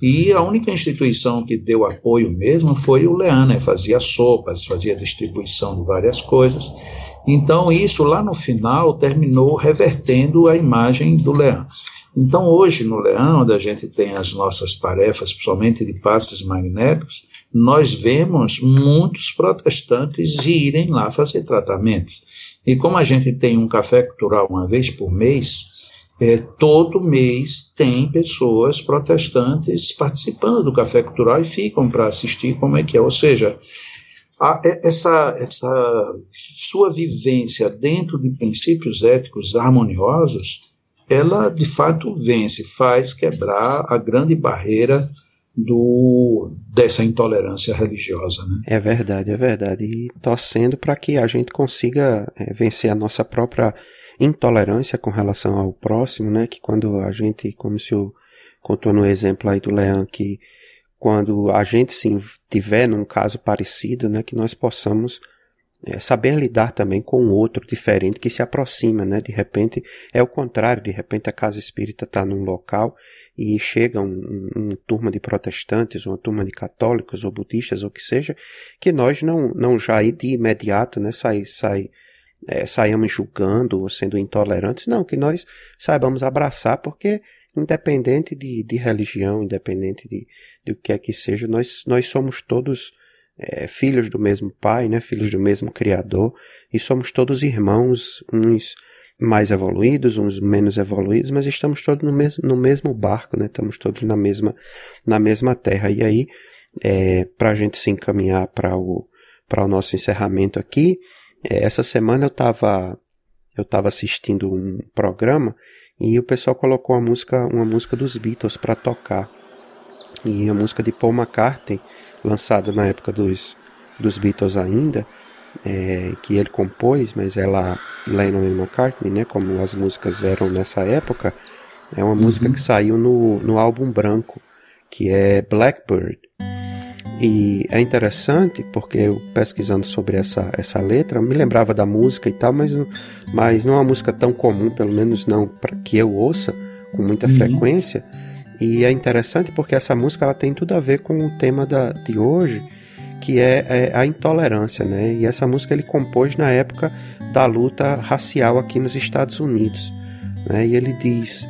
E a única instituição que deu apoio mesmo foi o Leão, né? fazia sopas, fazia distribuição de várias coisas. Então, isso lá no final terminou revertendo a imagem do Leão. Então, hoje no Leão, onde a gente tem as nossas tarefas, principalmente de passes magnéticos, nós vemos muitos protestantes irem lá fazer tratamentos. E como a gente tem um café cultural uma vez por mês, é, todo mês tem pessoas protestantes participando do café cultural e ficam para assistir como é que é. Ou seja, a, essa, essa sua vivência dentro de princípios éticos harmoniosos, ela de fato vence, faz quebrar a grande barreira do dessa intolerância religiosa. Né? É verdade, é verdade. E torcendo para que a gente consiga é, vencer a nossa própria intolerância com relação ao próximo, né? Que quando a gente, como se eu contou no exemplo aí do Leão, que quando a gente se tiver num caso parecido, né? Que nós possamos é, saber lidar também com outro diferente que se aproxima, né? De repente é o contrário, de repente a casa espírita está num local e chega um, um, uma turma de protestantes, uma turma de católicos ou budistas, ou que seja, que nós não, não já de imediato, né? Sai, sai é, saiamos julgando ou sendo intolerantes, não, que nós saibamos abraçar, porque independente de, de religião, independente de, de o que é que seja, nós, nós somos todos é, filhos do mesmo Pai, né, filhos do mesmo Criador, e somos todos irmãos, uns mais evoluídos, uns menos evoluídos, mas estamos todos no mesmo, no mesmo barco, né, estamos todos na mesma, na mesma terra. E aí, é, para a gente se encaminhar para o, para o nosso encerramento aqui, é, essa semana eu estava eu tava assistindo um programa e o pessoal colocou uma música, uma música dos Beatles para tocar. E a música de Paul McCartney, lançada na época dos, dos Beatles ainda, é, que ele compôs, mas ela, Lennon e McCartney, né, como as músicas eram nessa época, é uma uhum. música que saiu no, no álbum branco, que é Blackbird. E é interessante porque eu pesquisando sobre essa, essa letra, me lembrava da música e tal, mas, mas não é uma música tão comum, pelo menos não para que eu ouça com muita uhum. frequência. E é interessante porque essa música ela tem tudo a ver com o tema da, de hoje, que é, é, a intolerância, né? E essa música ele compôs na época da luta racial aqui nos Estados Unidos, né? E ele diz,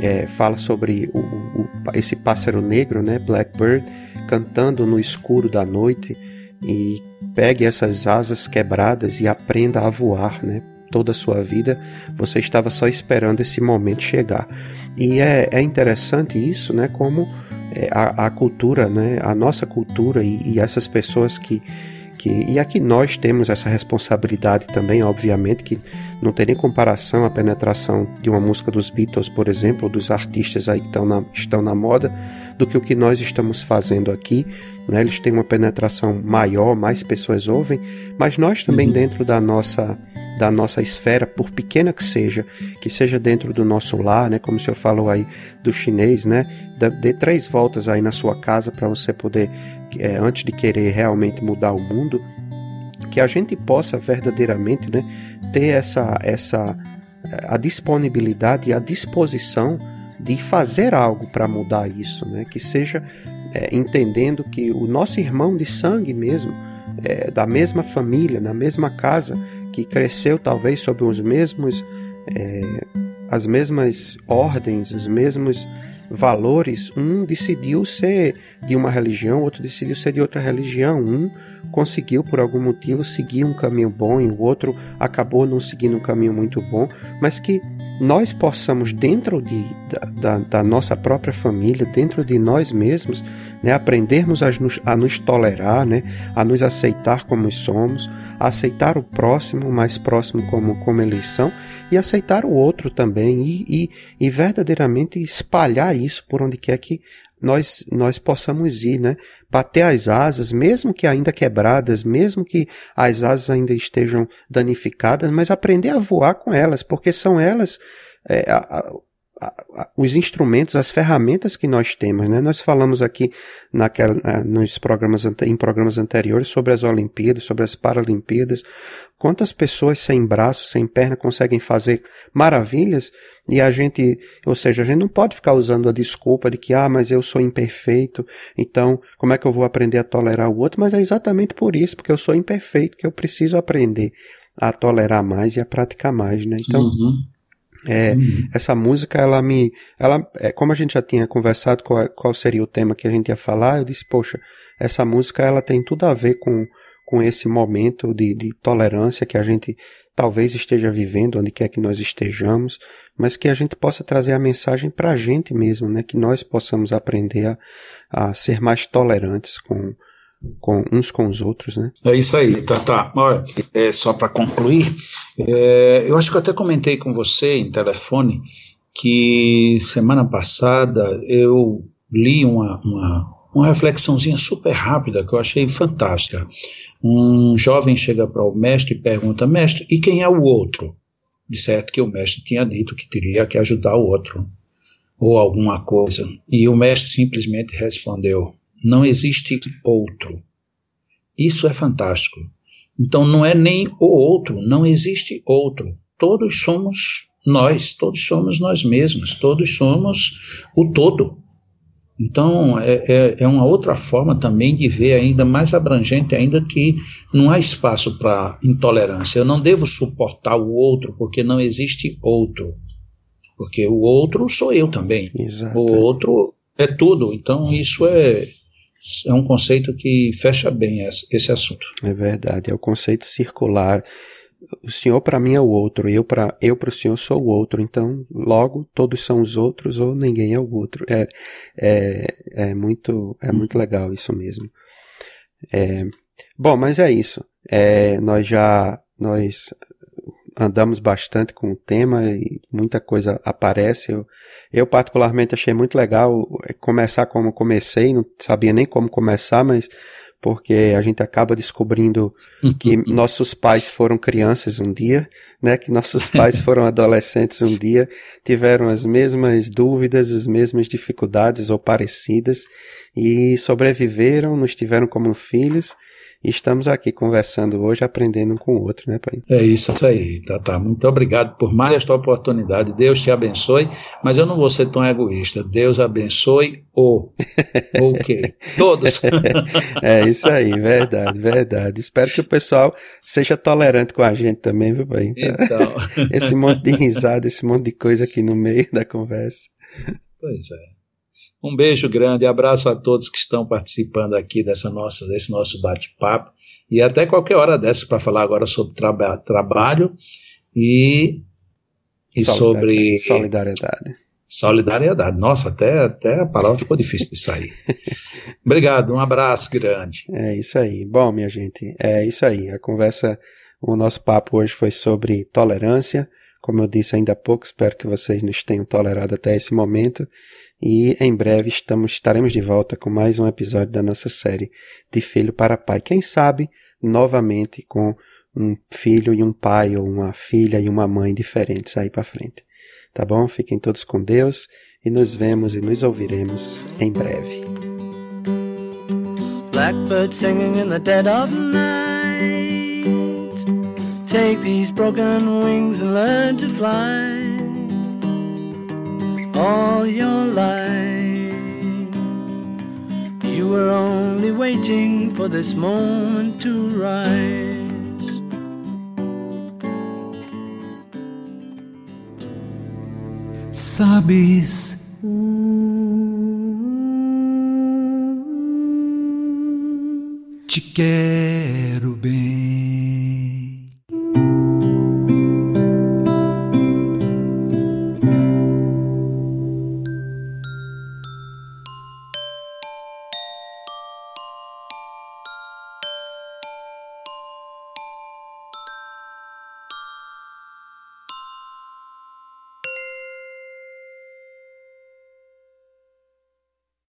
é, fala sobre o, o, esse pássaro negro, né? Blackbird cantando no escuro da noite e pegue essas asas quebradas e aprenda a voar, né? Toda a sua vida você estava só esperando esse momento chegar. E é, é interessante isso, né? Como a, a, cultura, né? A nossa cultura e, e essas pessoas que que, e aqui nós temos essa responsabilidade também, obviamente, que não tem nem comparação a penetração de uma música dos Beatles, por exemplo, ou dos artistas aí que estão na, estão na moda, do que o que nós estamos fazendo aqui. Né? Eles têm uma penetração maior, mais pessoas ouvem, mas nós também, uhum. dentro da nossa da nossa esfera, por pequena que seja, que seja dentro do nosso lar, né? Como o senhor falou aí do chinês, né? Dê três voltas aí na sua casa para você poder é, antes de querer realmente mudar o mundo, que a gente possa verdadeiramente né, ter essa, essa a disponibilidade e a disposição de fazer algo para mudar isso, né? que seja é, entendendo que o nosso irmão de sangue mesmo, é, da mesma família, na mesma casa, que cresceu talvez sob os mesmos, é, as mesmas ordens, os mesmos valores, um decidiu ser de uma religião, outro decidiu ser de outra religião, um conseguiu por algum motivo seguir um caminho bom e o outro acabou não seguindo um caminho muito bom, mas que nós possamos, dentro de, da, da, da nossa própria família, dentro de nós mesmos, né, aprendermos a nos, a nos tolerar, né, a nos aceitar como somos, a aceitar o próximo, mais próximo como, como eleição, e aceitar o outro também, e, e, e verdadeiramente espalhar isso por onde quer que nós, nós possamos ir, né? Bater as asas, mesmo que ainda quebradas, mesmo que as asas ainda estejam danificadas, mas aprender a voar com elas, porque são elas é, a, os instrumentos, as ferramentas que nós temos, né? Nós falamos aqui naquela, nos programas, em programas anteriores sobre as Olimpíadas, sobre as Paralimpíadas, quantas pessoas sem braço, sem perna conseguem fazer maravilhas, e a gente, ou seja, a gente não pode ficar usando a desculpa de que, ah, mas eu sou imperfeito, então como é que eu vou aprender a tolerar o outro? Mas é exatamente por isso, porque eu sou imperfeito, que eu preciso aprender a tolerar mais e a praticar mais, né? Então, uhum. É, uhum. essa música, ela me, ela, é, como a gente já tinha conversado qual, qual seria o tema que a gente ia falar, eu disse, poxa, essa música, ela tem tudo a ver com, com esse momento de, de tolerância que a gente talvez esteja vivendo, onde quer que nós estejamos, mas que a gente possa trazer a mensagem para a gente mesmo, né? Que nós possamos aprender a, a ser mais tolerantes com, com uns com os outros, né? É isso aí, tá, tá. Olha, é, só para concluir, é, eu acho que eu até comentei com você em telefone que semana passada eu li uma, uma, uma reflexãozinha super rápida que eu achei fantástica. Um jovem chega para o mestre e pergunta: Mestre, e quem é o outro? De certo que o mestre tinha dito que teria que ajudar o outro, ou alguma coisa. E o mestre simplesmente respondeu: Não existe outro. Isso é fantástico. Então não é nem o outro, não existe outro. Todos somos nós, todos somos nós mesmos, todos somos o todo. Então, é, é, é, uma outra forma também de ver ainda mais abrangente, ainda que não há espaço para intolerância. Eu não devo suportar o outro porque não existe outro. Porque o outro sou eu também. Exato. O outro é tudo. Então, isso é, é um conceito que fecha bem esse, assunto. É verdade. É o conceito circular o senhor para mim é o outro, eu para eu o senhor sou o outro, então logo todos são os outros ou ninguém é o outro. É, é, é muito é muito legal isso mesmo. É, bom, mas é isso. É, nós já nós andamos bastante com o tema e muita coisa aparece. Eu, eu particularmente achei muito legal começar como comecei, não sabia nem como começar, mas porque a gente acaba descobrindo que nossos pais foram crianças um dia, né? Que nossos pais foram adolescentes um dia, tiveram as mesmas dúvidas, as mesmas dificuldades ou parecidas e sobreviveram, nos tiveram como filhos e estamos aqui conversando hoje, aprendendo um com o outro, né, pai? É isso aí, tá, tá. Muito obrigado por mais esta oportunidade. Deus te abençoe, mas eu não vou ser tão egoísta. Deus abençoe o. O quê? Todos. é isso aí, verdade, verdade. Espero que o pessoal seja tolerante com a gente também, viu, pai? Então. esse monte de risada, esse monte de coisa aqui no meio da conversa. Pois é. Um beijo grande, abraço a todos que estão participando aqui dessa nossa, desse nosso bate-papo e até qualquer hora dessa para falar agora sobre traba trabalho e, e sobre solidariedade. Solidariedade. Nossa, até, até a palavra ficou difícil de sair. Obrigado, um abraço grande. É isso aí. Bom, minha gente, é isso aí. A conversa, o nosso papo hoje foi sobre tolerância. Como eu disse ainda há pouco, espero que vocês nos tenham tolerado até esse momento e em breve estamos, estaremos de volta com mais um episódio da nossa série de Filho para Pai. Quem sabe, novamente, com um filho e um pai, ou uma filha e uma mãe diferentes aí para frente. Tá bom? Fiquem todos com Deus e nos vemos e nos ouviremos em breve. Blackbird singing in the dead of night. Take these broken wings and learn to fly. all your life. You were only waiting for this moment to rise. Sabes. Te quero bem.